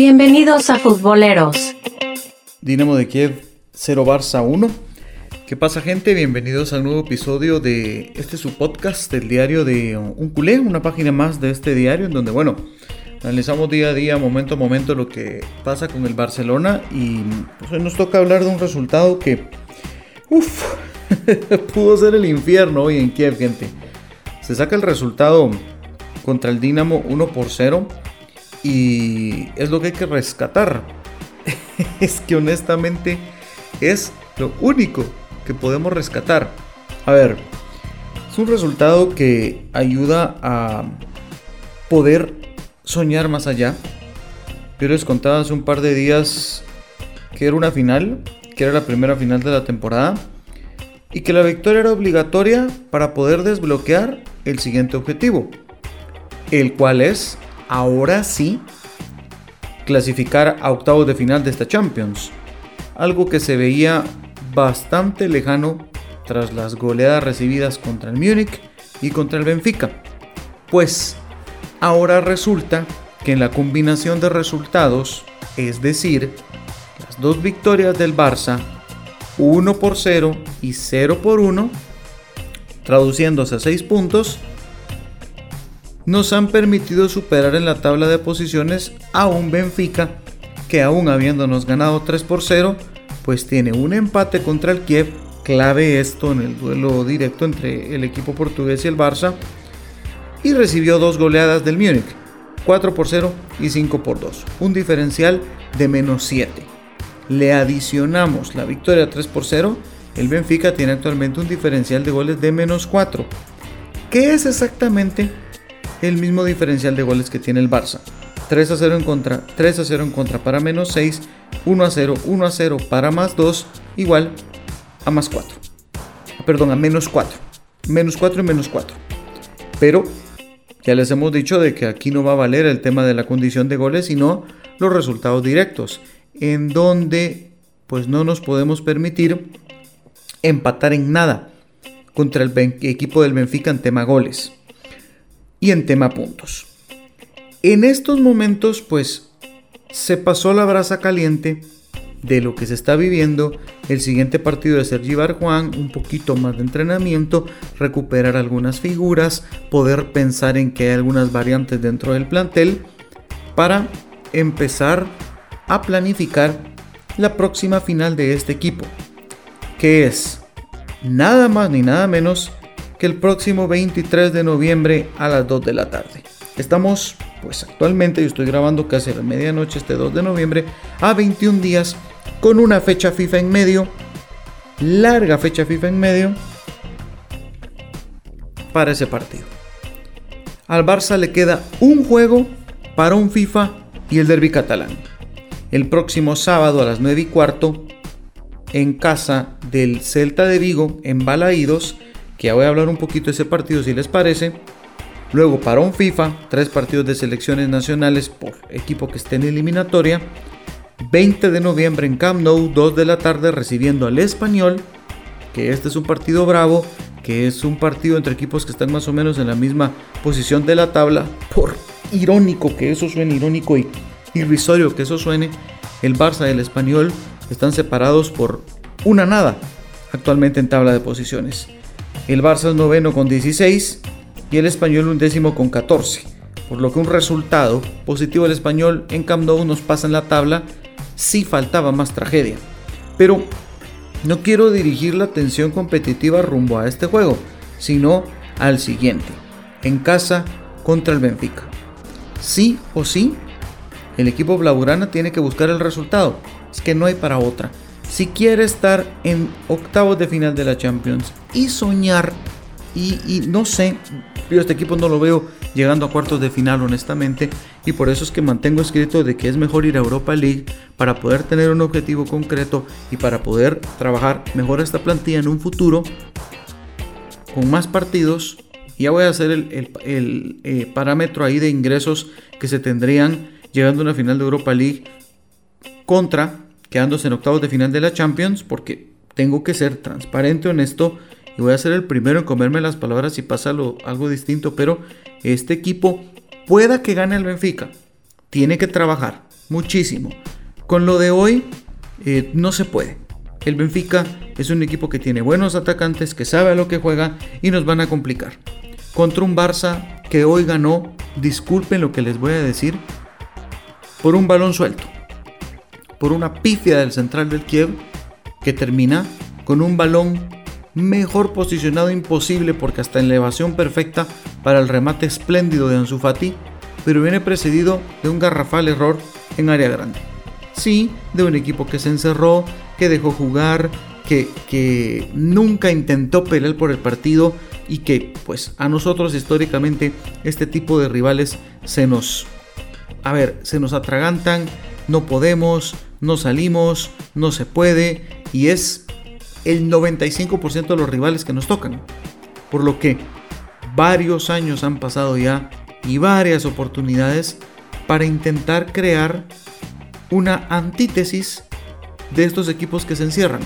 Bienvenidos a Futboleros. Dinamo de Kiev 0 Barça 1. ¿Qué pasa gente? Bienvenidos al nuevo episodio de este su podcast del diario de Un Culé, una página más de este diario en donde, bueno, analizamos día a día, momento a momento lo que pasa con el Barcelona y pues, hoy nos toca hablar de un resultado que, uff, pudo ser el infierno hoy en Kiev, gente. Se saca el resultado contra el Dinamo 1 por 0 y es lo que hay que rescatar. es que honestamente es lo único que podemos rescatar. A ver, es un resultado que ayuda a poder soñar más allá. Yo les contaba hace un par de días que era una final, que era la primera final de la temporada, y que la victoria era obligatoria para poder desbloquear el siguiente objetivo, el cual es ahora sí clasificar a octavos de final de esta Champions, algo que se veía bastante lejano tras las goleadas recibidas contra el Múnich y contra el Benfica. Pues ahora resulta que en la combinación de resultados, es decir, las dos victorias del Barça, 1 por 0 y 0 por 1, traduciéndose a 6 puntos, nos han permitido superar en la tabla de posiciones a un Benfica que aún habiéndonos ganado 3 por 0, pues tiene un empate contra el Kiev, clave esto en el duelo directo entre el equipo portugués y el Barça, y recibió dos goleadas del Múnich, 4 por 0 y 5 por 2, un diferencial de menos 7. Le adicionamos la victoria 3 por 0, el Benfica tiene actualmente un diferencial de goles de menos 4. ¿Qué es exactamente el mismo diferencial de goles que tiene el Barça. 3 a 0 en contra, 3 a 0 en contra para menos 6, 1 a 0, 1 a 0 para más 2, igual a más 4. Perdón, a menos 4. Menos 4 y menos 4. Pero ya les hemos dicho de que aquí no va a valer el tema de la condición de goles, sino los resultados directos, en donde pues no nos podemos permitir empatar en nada contra el equipo del Benfica en tema goles y en tema puntos. En estos momentos, pues, se pasó la brasa caliente de lo que se está viviendo. El siguiente partido de Sergi Barjuan, un poquito más de entrenamiento, recuperar algunas figuras, poder pensar en que hay algunas variantes dentro del plantel para empezar a planificar la próxima final de este equipo, que es nada más ni nada menos que el próximo 23 de noviembre a las 2 de la tarde. Estamos, pues actualmente, yo estoy grabando casi a la medianoche este 2 de noviembre, a 21 días, con una fecha FIFA en medio, larga fecha FIFA en medio, para ese partido. Al Barça le queda un juego para un FIFA y el derby catalán. El próximo sábado a las 9 y cuarto, en casa del Celta de Vigo, en Balaídos, que ya voy a hablar un poquito de ese partido si les parece. Luego para un FIFA, tres partidos de selecciones nacionales por equipo que esté en eliminatoria. 20 de noviembre en Camp Nou, 2 de la tarde recibiendo al español, que este es un partido bravo, que es un partido entre equipos que están más o menos en la misma posición de la tabla. Por irónico que eso suene, irónico y irrisorio que eso suene, el Barça y el español están separados por una nada actualmente en tabla de posiciones. El Barça es noveno con 16 y el español un décimo con 14. Por lo que un resultado positivo del español en Camp nos pasa en la tabla si faltaba más tragedia. Pero no quiero dirigir la atención competitiva rumbo a este juego, sino al siguiente, en casa contra el Benfica. Sí o sí, el equipo blaugrana tiene que buscar el resultado, es que no hay para otra si quiere estar en octavos de final de la Champions y soñar, y, no sé, yo este equipo no lo veo llegando a cuartos de final honestamente, y por eso es que mantengo escrito de que es mejor ir a Europa League para poder tener un objetivo concreto y para poder trabajar mejor esta plantilla en un futuro con más partidos. Ya voy a hacer el, eh, parámetro ahí de ingresos que se tendrían llegando a una final de Europa League contra quedándose en octavos de final de la Champions, porque tengo que ser transparente, honesto, y voy a ser el primero en comerme las palabras si pasa algo distinto, pero este equipo pueda que gane el Benfica, tiene que trabajar, muchísimo. Con lo de hoy eh, no se puede. El Benfica es un equipo que tiene buenos atacantes, que sabe a lo que juega y nos van a complicar. Contra un Barça que hoy ganó, disculpen lo que les voy a decir, por un balón suelto. Por una pifia del central del Kiev que termina con un balón mejor posicionado imposible porque hasta en elevación perfecta para el remate espléndido de Ansu Fati, pero viene precedido de un garrafal error en área grande. Sí, de un equipo que se encerró, que dejó jugar, que, que nunca intentó pelear por el partido y que pues a nosotros históricamente este tipo de rivales se nos, a ver, se nos atragantan, no podemos, no salimos, no se puede y es el 95% de los rivales que nos tocan. Por lo que varios años han pasado ya y varias oportunidades para intentar crear una antítesis de estos equipos que se encierran.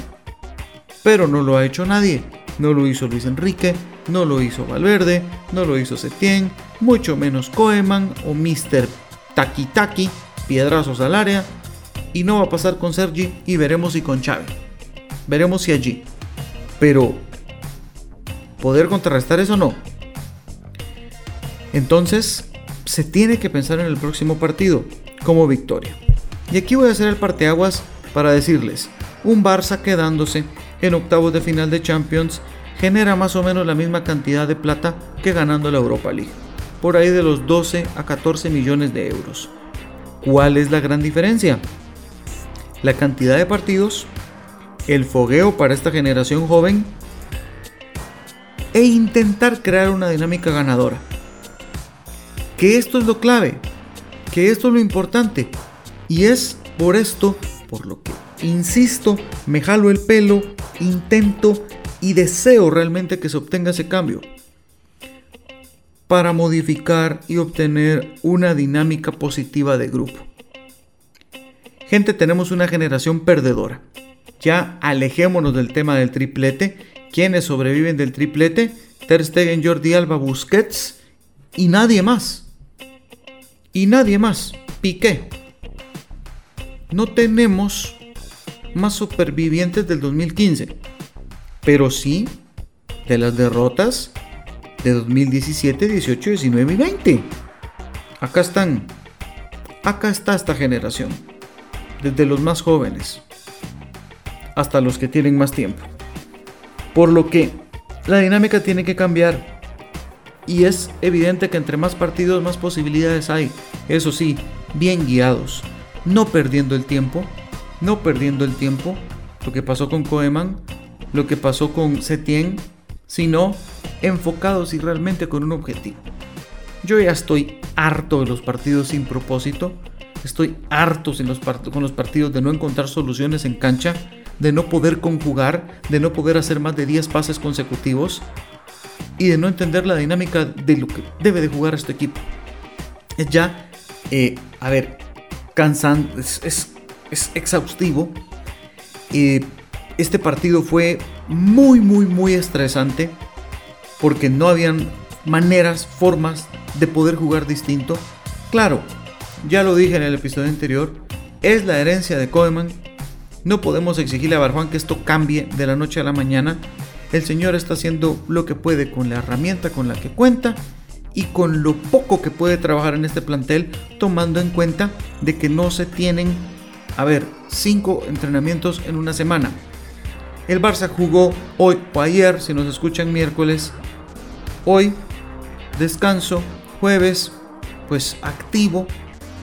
Pero no lo ha hecho nadie. No lo hizo Luis Enrique, no lo hizo Valverde, no lo hizo Setien, mucho menos Koeman o Mr. Taki Taki, piedrazos al área. Y no va a pasar con Sergi y veremos si con Chávez. Veremos si allí. Pero, ¿poder contrarrestar eso no? Entonces, se tiene que pensar en el próximo partido como victoria. Y aquí voy a hacer el parteaguas para decirles, un Barça quedándose en octavos de final de Champions genera más o menos la misma cantidad de plata que ganando la Europa League, por ahí de los 12 a 14 millones de euros. ¿Cuál es la gran diferencia? La cantidad de partidos, el fogueo para esta generación joven e intentar crear una dinámica ganadora. Que esto es lo clave, que esto es lo importante y es por esto por lo que insisto, me jalo el pelo, intento y deseo realmente que se obtenga ese cambio para modificar y obtener una dinámica positiva de grupo. Gente, tenemos una generación perdedora. Ya alejémonos del tema del triplete. ¿Quiénes sobreviven del triplete? Ter Stegen, Jordi Alba, Busquets y nadie más. Y nadie más. Piqué. No tenemos más supervivientes del 2015, pero sí de las derrotas de 2017, 18, 19 y 20. Acá están. Acá está esta generación. Desde los más jóvenes hasta los que tienen más tiempo. Por lo que la dinámica tiene que cambiar. Y es evidente que entre más partidos más posibilidades hay. Eso sí, bien guiados. No perdiendo el tiempo, no perdiendo el tiempo, lo que pasó con Koeman, lo que pasó con Setien, sino enfocados y realmente con un objetivo. Yo ya estoy harto de los partidos sin propósito, estoy harto los con los partidos de no encontrar soluciones en cancha, de no poder conjugar, de no poder hacer más de 10 pases consecutivos y de no entender la dinámica de lo que debe de jugar este equipo. Es ya, eh, a ver, cansante, es es exhaustivo. este partido fue muy, muy, muy estresante porque no habían maneras, formas de poder jugar distinto. Claro, ya lo dije en el episodio anterior, es la herencia de Koeman. No podemos exigirle a Barjuan que esto cambie de la noche a la mañana. El señor está haciendo lo que puede con la herramienta con la que cuenta y con lo poco que puede trabajar en este plantel, tomando en cuenta de que no se tienen a ver, cinco entrenamientos en una semana. El Barça jugó hoy o ayer, si nos escuchan miércoles. Hoy, descanso, jueves, pues activo,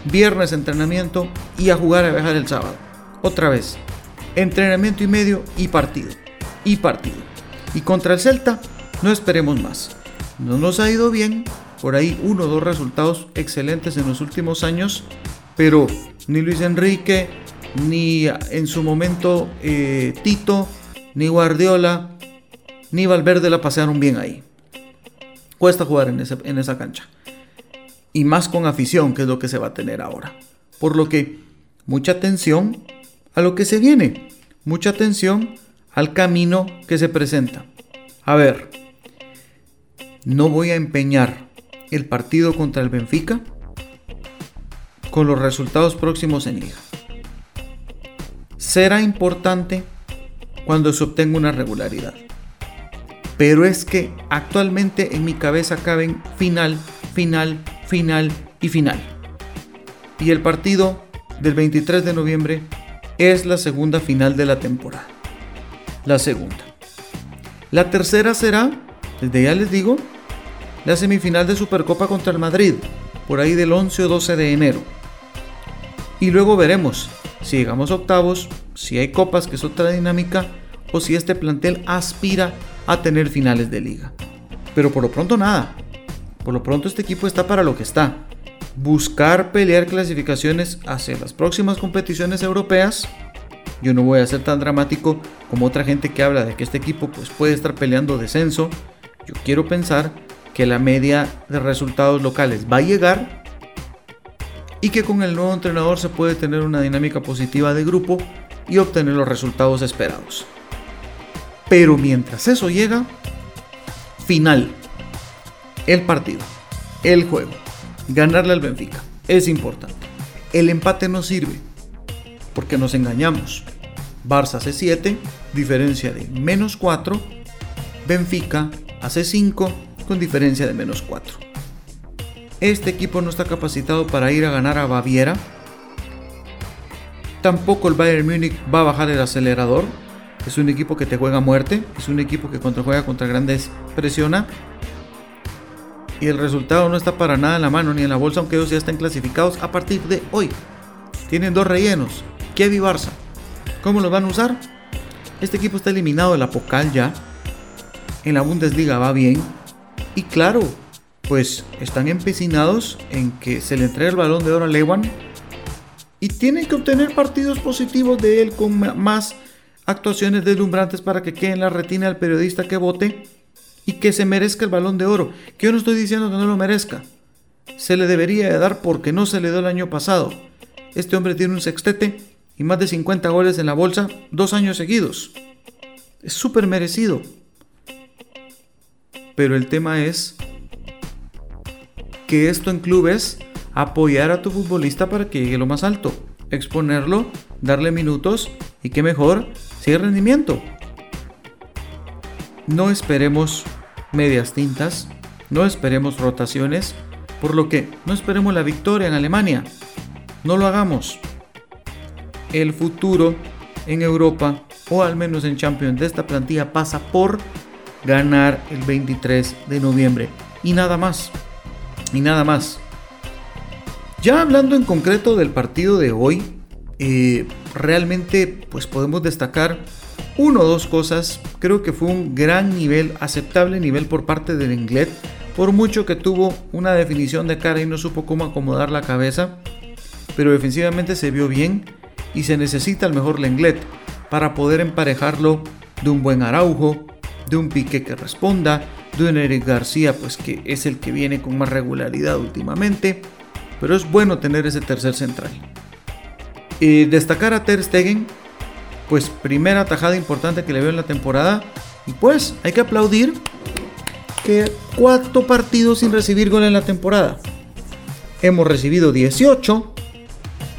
viernes entrenamiento y a jugar a viajar el sábado. Otra vez, entrenamiento y medio y partido. Y partido. Y contra el Celta, no esperemos más. No nos ha ido bien, por ahí uno o dos resultados excelentes en los últimos años, pero ni Luis Enrique, ni en su momento eh, Tito, ni Guardiola, ni Valverde la pasearon bien ahí. Cuesta jugar en, en esa cancha. Y más con afición, que es lo que se va a tener ahora. Por lo que, mucha atención a lo que se viene. Mucha atención al camino que se presenta. A ver, no voy a empeñar el partido contra el Benfica con los resultados próximos en liga. Será importante cuando se obtenga una regularidad. Pero es que actualmente en mi cabeza caben final, final, final y final. Y el partido del 23 de noviembre es la segunda final de la temporada. La segunda. La tercera será, desde ya les digo, la semifinal de Supercopa contra el Madrid, por ahí del 11 o 12 de enero. Y luego veremos si llegamos a octavos, si hay copas, que es otra dinámica, o si este plantel aspira a tener finales de liga. Pero por lo pronto nada. Por lo pronto este equipo está para lo que está. Buscar pelear clasificaciones hacia las próximas competiciones europeas. Yo no voy a ser tan dramático como otra gente que habla de que este equipo pues, puede estar peleando descenso. Yo quiero pensar que la media de resultados locales va a llegar y que con el nuevo entrenador se puede tener una dinámica positiva de grupo y obtener los resultados esperados. Pero mientras eso llega, final, el partido, el juego, ganarle al Benfica, es importante. El empate no sirve, porque nos engañamos. Barça hace 7, diferencia de menos 4, Benfica hace 5 con diferencia de menos 4. Este equipo no está capacitado para ir a ganar a Baviera. Tampoco el Bayern Múnich va a bajar el acelerador. Es un equipo que te juega a muerte. Es un equipo que cuando juega contra grandes presiona. Y el resultado no está para nada en la mano ni en la bolsa, aunque ellos ya estén clasificados a partir de hoy. Tienen dos rellenos. Kiev y Barça. ¿Cómo los van a usar? Este equipo está eliminado de la Pocal ya. En la Bundesliga va bien. Y claro, pues están empecinados en que se le entregue el balón de oro a Lewan y tienen que obtener partidos positivos de él con más actuaciones deslumbrantes para que quede en la retina del periodista que vote y que se merezca el balón de oro. Que yo no estoy diciendo que no lo merezca. Se le debería de dar porque no se le dio el año pasado. Este hombre tiene un sextete y más de 50 goles en la bolsa dos años seguidos. Es súper merecido. Pero el tema es que esto en clubes apoyar a tu futbolista para que llegue lo más alto, exponerlo, darle minutos y que mejor sigue rendimiento. No esperemos medias tintas, no esperemos rotaciones, por lo que no esperemos la victoria en Alemania. No lo hagamos. El futuro en Europa o al menos en Champions de esta plantilla pasa por ganar el 23 de noviembre y nada más y nada más. Ya hablando en concreto del partido de hoy, eh, realmente pues podemos destacar uno o dos cosas. Creo que fue un gran nivel, aceptable nivel por parte del Englet, por mucho que tuvo una definición de cara y no supo cómo acomodar la cabeza, pero defensivamente se vio bien y se necesita el mejor Lenglet para poder emparejarlo de un buen Araujo, de un Pique que responda, de un Eric García, pues que es el que viene con más regularidad últimamente, pero es bueno tener ese tercer central. Y destacar a Ter Stegen, pues primera tajada importante que le veo en la temporada, y pues hay que aplaudir que cuatro partidos sin recibir gol en la temporada. Hemos recibido 18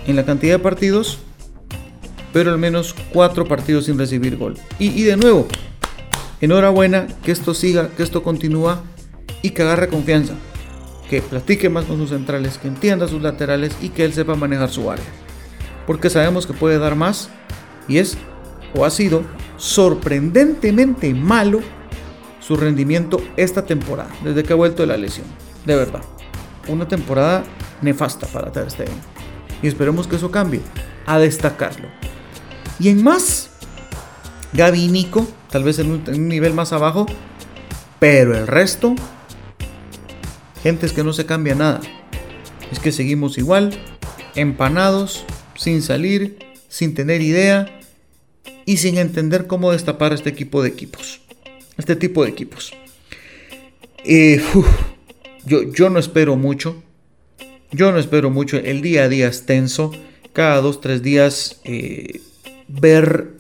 en la cantidad de partidos, pero al menos cuatro partidos sin recibir gol. Y, y de nuevo, Enhorabuena, que esto siga, que esto continúa y que agarre confianza. Que platique más con sus centrales, que entienda sus laterales y que él sepa manejar su área. Porque sabemos que puede dar más y es o ha sido sorprendentemente malo su rendimiento esta temporada, desde que ha vuelto de la lesión. De verdad. Una temporada nefasta para Ter Stegen. Y esperemos que eso cambie. A destacarlo. Y en más, Gaby Nico tal vez en un, nivel más abajo, pero el resto, gente es que no se cambia nada. Es que seguimos igual, empanados, sin salir, sin tener idea y sin entender cómo destapar este equipo de equipos. Este tipo de equipos. Eh, yo, yo no espero mucho. Yo no espero mucho. El día a día es tenso. Cada dos, tres días eh, ver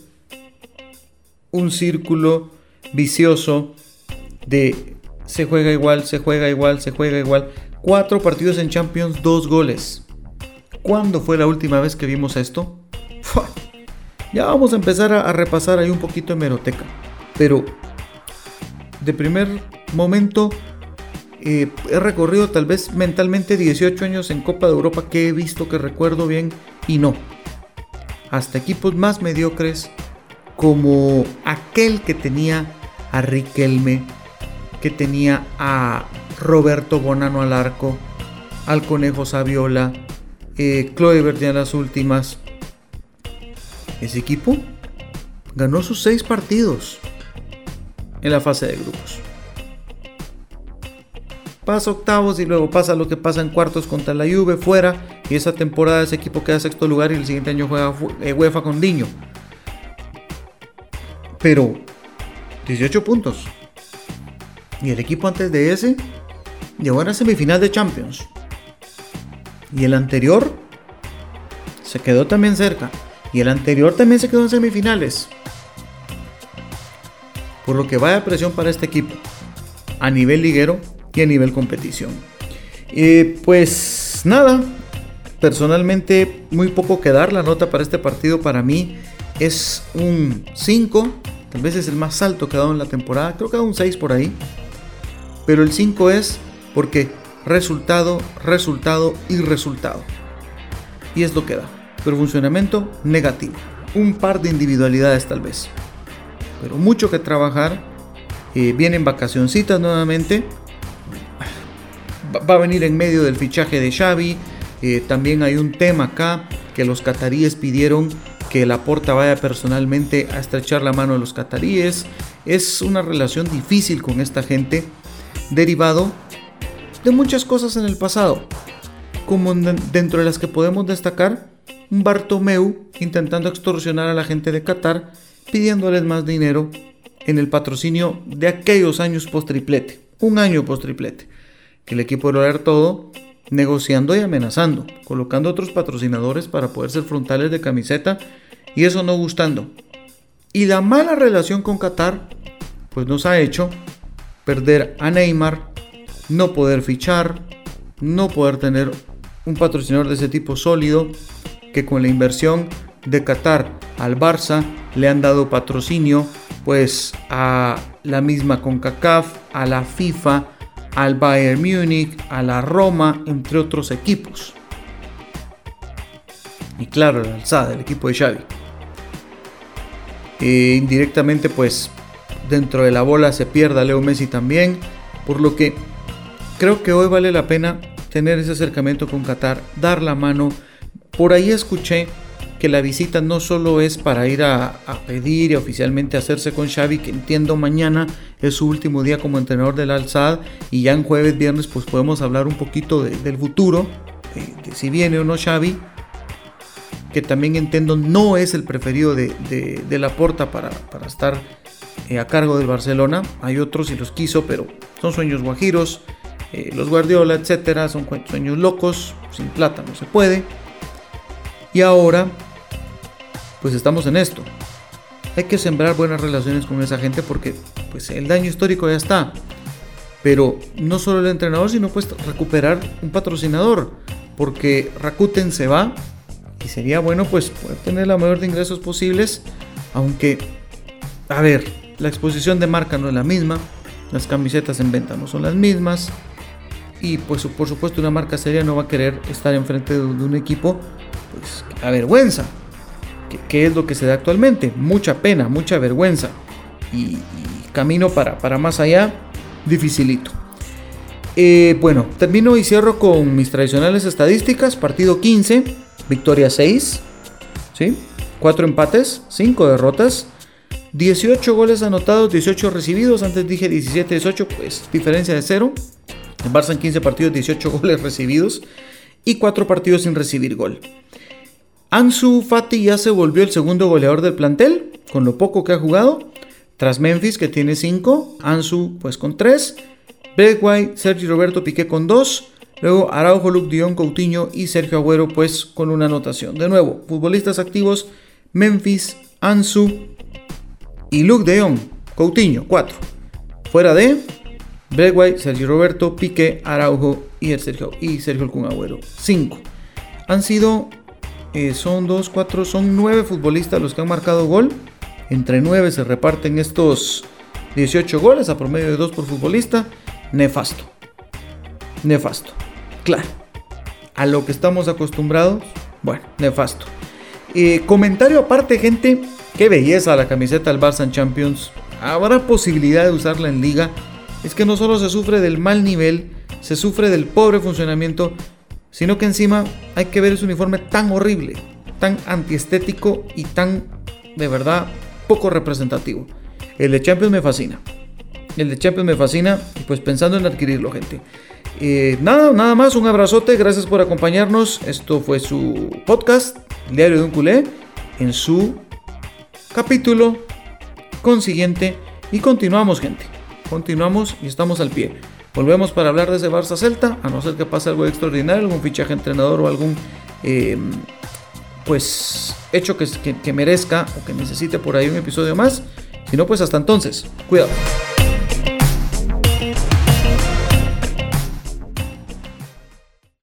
un círculo vicioso de se juega igual, se juega igual, se juega igual. Cuatro partidos en Champions, dos goles. ¿Cuándo fue la última vez que vimos esto? Ya vamos a empezar a, repasar ahí un poquito de meroteca. Pero de primer momento eh, he recorrido tal vez mentalmente 18 años en Copa de Europa que he visto, que recuerdo bien y no. Hasta equipos más mediocres como aquel que tenía a Riquelme, que tenía a Roberto Bonano al arco, al Conejo Saviola, eh, Chloe en las últimas. Ese equipo ganó sus seis partidos en la fase de grupos. Pasa octavos y luego pasa lo que pasa en cuartos contra la Juve fuera y esa temporada ese equipo queda sexto lugar y el siguiente año juega eh, UEFA con Diño. Pero 18 puntos. Y el equipo antes de ese llegó a la semifinal de Champions. Y el anterior se quedó también cerca. Y el anterior también se quedó en semifinales. Por lo que vaya presión para este equipo. A nivel liguero y a nivel competición. pues nada. Personalmente muy poco que dar. La nota para este partido para mí es un 5. Tal vez es el más alto que ha dado en la temporada. Creo que ha dado un 6 por ahí. Pero el 5 es porque resultado, resultado y resultado. Y es lo que da. Pero funcionamiento negativo. Un par de individualidades tal vez. Pero mucho que trabajar. Eh, vienen vacacioncitas nuevamente. Va a venir en medio del fichaje de Xavi. Eh, también hay un tema acá que los cataríes pidieron que la porta vaya personalmente a estrechar la mano de los cataríes. Es una relación difícil con esta gente, derivado de muchas cosas en el pasado, como dentro de las que podemos destacar Bartomeu intentando extorsionar a la gente de Qatar, pidiéndoles más dinero en el patrocinio de aquellos años post-triplete, un año post-triplete, que el equipo lograr todo negociando y amenazando, colocando otros patrocinadores para poder ser frontales de camiseta y eso no gustando. Y la mala relación con Qatar pues nos ha hecho perder a Neymar, no poder fichar, no poder tener un patrocinador de ese tipo sólido, que con la inversión de Qatar al Barça le han dado patrocinio pues a la misma CONCACAF, a la FIFA, al Bayern Múnich, a la Roma, entre otros equipos. Y claro, la alzada del equipo de Xavi. E indirectamente pues dentro de la bola se pierda Leo Messi también, por lo que Creo que hoy vale la pena tener ese acercamiento con Qatar, dar la mano. Por ahí escuché que la visita no solo es para ir a, pedir y oficialmente hacerse con Xavi, que entiendo mañana es su último día como entrenador del Al-Sadd y ya en jueves, viernes pues podemos hablar un poquito del futuro, de, si viene o no Xavi, que también entiendo no es el preferido de, de, la porta para, para estar eh, a cargo del Barcelona, hay otros y los quiso, pero son sueños guajiros. Eh, los Guardiola, etcétera, son sueños locos, sin plata no se puede. Y ahora, pues estamos en esto. Hay que sembrar buenas relaciones con esa gente porque pues el daño histórico ya está. Pero no solo el entrenador, sino pues recuperar un patrocinador. Porque Rakuten se va y sería bueno pues poder tener la mayor de ingresos posibles. Aunque, a ver, la exposición de marca no es la misma. Las camisetas en venta no son las mismas y pues por supuesto una marca seria no va a querer estar enfrente de, un equipo pues a vergüenza que, es lo que se da actualmente. Mucha pena mucha vergüenza. Y, camino para, para más allá dificilito. Eh, bueno termino y cierro con mis tradicionales estadísticas. Partido 15 victoria 6 ¿sí? 4 empates 5 derrotas 18 goles anotados 18 recibidos. Antes dije 17 18 pues diferencia de 0 en Barça en 15 partidos, 18 goles recibidos y 4 partidos sin recibir gol. Ansu Fati ya se volvió el segundo goleador del plantel, con lo poco que ha jugado. Tras Memphis, que tiene 5, Ansu pues con 3, White, Sergio Roberto Piqué con 2, luego Araujo, Luke Dion, Coutinho y Sergio Agüero pues con una anotación. De nuevo, futbolistas activos, Memphis, Ansu y Luke de Jong, Coutinho, 4. Fuera de Bregway, Sergio Roberto, Piqué, Araujo y, Sergio, y Sergio el Agüero. 5. han sido, eh, son dos, cuatro, son nueve futbolistas los que han marcado gol. Entre nueve se reparten estos 18 goles a promedio de dos por futbolista. Nefasto. Nefasto. Claro. A lo que estamos acostumbrados, bueno, nefasto. Eh, comentario aparte, gente. Qué belleza la camiseta del Barça en Champions. Habrá posibilidad de usarla en liga. Es que no solo se sufre del mal nivel, se sufre del pobre funcionamiento, sino que encima hay que ver ese uniforme tan horrible, tan antiestético y tan, de verdad, poco representativo. El de Champions me fascina. El de Champions me fascina y pues pensando en adquirirlo, gente. Eh, nada, nada más, un abrazote, gracias por acompañarnos. Esto fue su podcast, Diario de un culé, en su capítulo consiguiente. Y continuamos, gente. Continuamos y estamos al pie. Volvemos para hablar de ese Barça Celta, a no ser que pase algo extraordinario, algún fichaje entrenador o algún em, pues hecho que, que merezca o que necesite por ahí un episodio más. Si no, pues hasta entonces, cuidado.